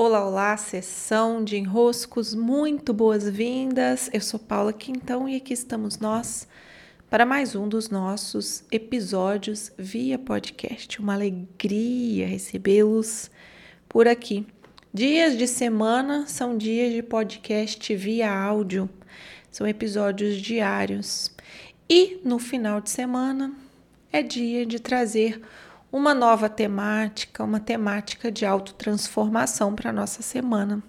Olá, olá, sessão de enroscos, muito boas-vindas. Eu sou Paula Quintão e aqui estamos nós para mais um dos nossos episódios via podcast. Uma alegria recebê-los por aqui. Dias de semana são dias de podcast via áudio, são episódios diários. E no final de semana é dia de trazer uma nova temática, uma temática de autotransformação para a nossa semana.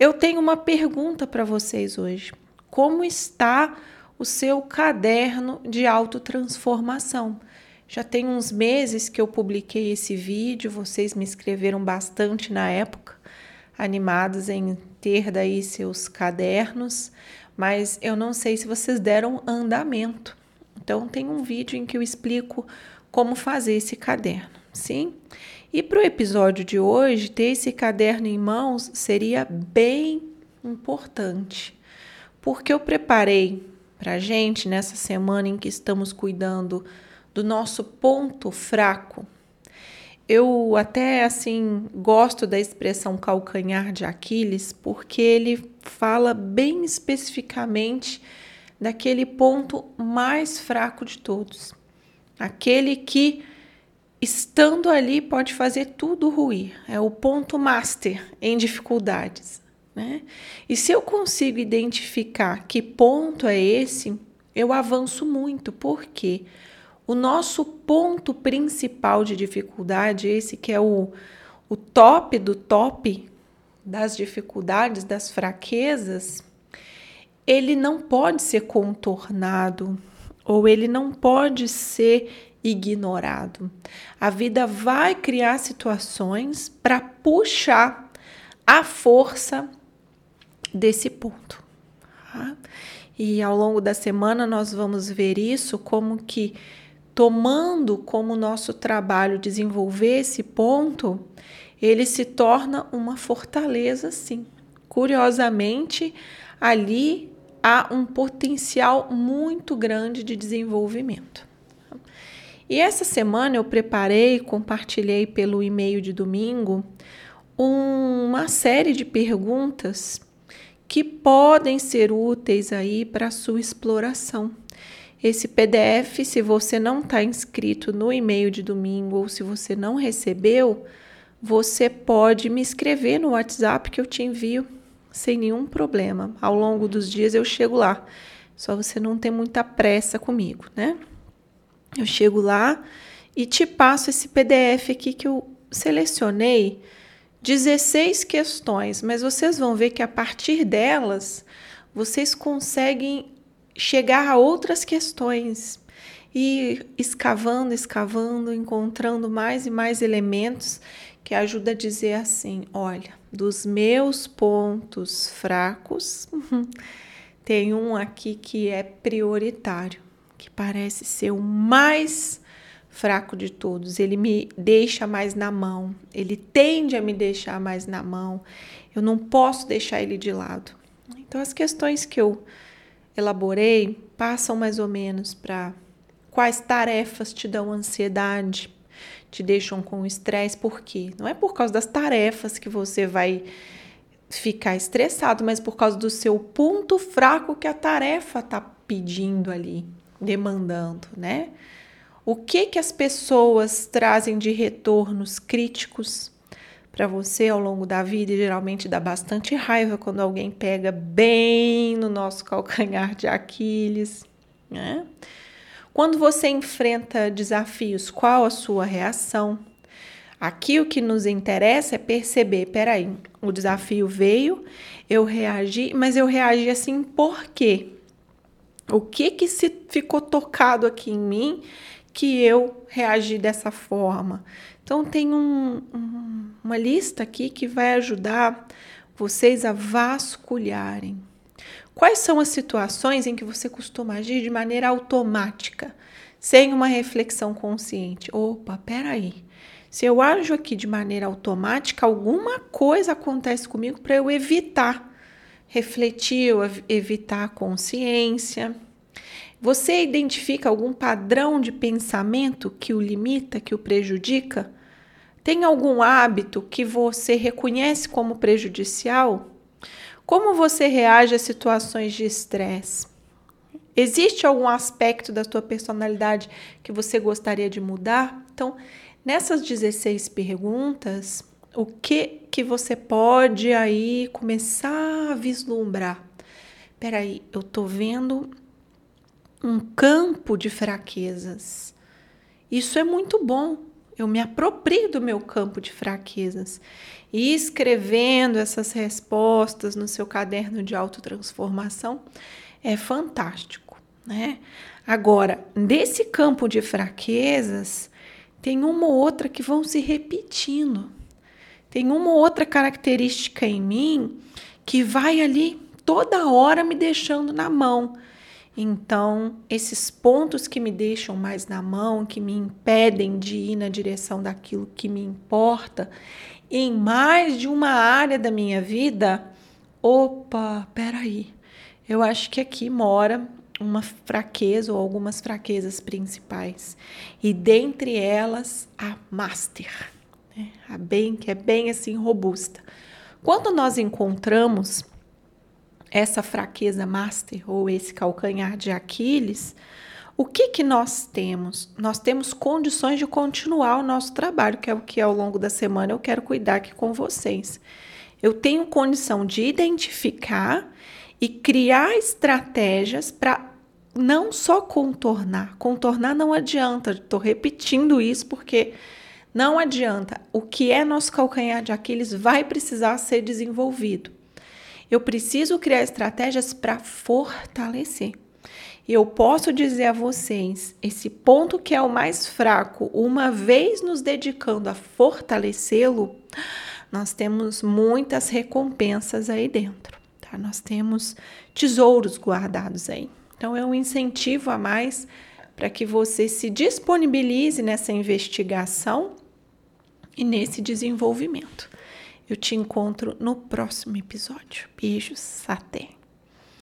Eu tenho uma pergunta para vocês hoje. Como está o seu caderno de autotransformação? Já tem uns meses que eu publiquei esse vídeo, vocês me escreveram bastante na época, animados em ter daí seus cadernos, mas eu não sei se vocês deram andamento. Então tem um vídeo em que eu explico como fazer esse caderno, sim? E para o episódio de hoje, ter esse caderno em mãos seria bem importante, porque eu preparei para a gente nessa semana em que estamos cuidando do nosso ponto fraco. Eu até assim gosto da expressão calcanhar de Aquiles, porque ele fala bem especificamente daquele ponto mais fraco de todos aquele que estando ali pode fazer tudo ruir, é o ponto master em dificuldades. Né? E se eu consigo identificar que ponto é esse, eu avanço muito, porque o nosso ponto principal de dificuldade, esse que é o, o top do top das dificuldades, das fraquezas, ele não pode ser contornado, ou ele não pode ser ignorado. A vida vai criar situações para puxar a força desse ponto. Tá? E ao longo da semana nós vamos ver isso como que tomando como nosso trabalho desenvolver esse ponto, ele se torna uma fortaleza sim. Curiosamente, ali há um potencial muito grande de desenvolvimento. E essa semana eu preparei, compartilhei pelo e-mail de domingo uma série de perguntas que podem ser úteis aí para sua exploração. Esse PDF, se você não está inscrito no e-mail de domingo ou se você não recebeu, você pode me escrever no WhatsApp que eu te envio sem nenhum problema. Ao longo dos dias eu chego lá. Só você não ter muita pressa comigo, né? Eu chego lá e te passo esse PDF aqui que eu selecionei 16 questões, mas vocês vão ver que a partir delas vocês conseguem chegar a outras questões e escavando, escavando, encontrando mais e mais elementos que ajuda a dizer assim: olha, dos meus pontos fracos, tem um aqui que é prioritário, que parece ser o mais fraco de todos. Ele me deixa mais na mão, ele tende a me deixar mais na mão. Eu não posso deixar ele de lado. Então, as questões que eu elaborei passam mais ou menos para quais tarefas te dão ansiedade, te deixam com estresse, por quê? Não é por causa das tarefas que você vai ficar estressado, mas por causa do seu ponto fraco que a tarefa está pedindo ali, demandando, né? O que que as pessoas trazem de retornos críticos para você ao longo da vida e geralmente dá bastante raiva quando alguém pega bem no nosso calcanhar de Aquiles, né? Quando você enfrenta desafios, qual a sua reação? Aqui o que nos interessa é perceber, peraí, o desafio veio, eu reagi, mas eu reagi assim por quê? O que que se ficou tocado aqui em mim que eu reagi dessa forma? Então tem um, um, uma lista aqui que vai ajudar vocês a vasculharem Quais são as situações em que você costuma agir de maneira automática, sem uma reflexão consciente? Opa, peraí. Se eu ajo aqui de maneira automática, alguma coisa acontece comigo para eu evitar refletir, evitar a consciência. Você identifica algum padrão de pensamento que o limita, que o prejudica? Tem algum hábito que você reconhece como prejudicial? Como você reage a situações de estresse? Existe algum aspecto da sua personalidade que você gostaria de mudar? Então, nessas 16 perguntas, o que que você pode aí começar a vislumbrar? Peraí, eu tô vendo um campo de fraquezas. Isso é muito bom. Eu me aproprio do meu campo de fraquezas. E escrevendo essas respostas no seu caderno de autotransformação é fantástico, né? Agora, desse campo de fraquezas, tem uma ou outra que vão se repetindo. Tem uma ou outra característica em mim que vai ali toda hora me deixando na mão. Então, esses pontos que me deixam mais na mão, que me impedem de ir na direção daquilo que me importa, em mais de uma área da minha vida, opa, peraí, eu acho que aqui mora uma fraqueza ou algumas fraquezas principais. E dentre elas, a master, né? a bem, que é bem assim robusta. Quando nós encontramos essa fraqueza master ou esse calcanhar de Aquiles, o que que nós temos? Nós temos condições de continuar o nosso trabalho, que é o que ao longo da semana eu quero cuidar aqui com vocês. Eu tenho condição de identificar e criar estratégias para não só contornar. Contornar não adianta, estou repetindo isso porque não adianta. O que é nosso calcanhar de Aquiles vai precisar ser desenvolvido. Eu preciso criar estratégias para fortalecer. Eu posso dizer a vocês, esse ponto que é o mais fraco, uma vez nos dedicando a fortalecê-lo, nós temos muitas recompensas aí dentro, tá? Nós temos tesouros guardados aí. Então é um incentivo a mais para que você se disponibilize nessa investigação e nesse desenvolvimento. Eu te encontro no próximo episódio. Beijos, até!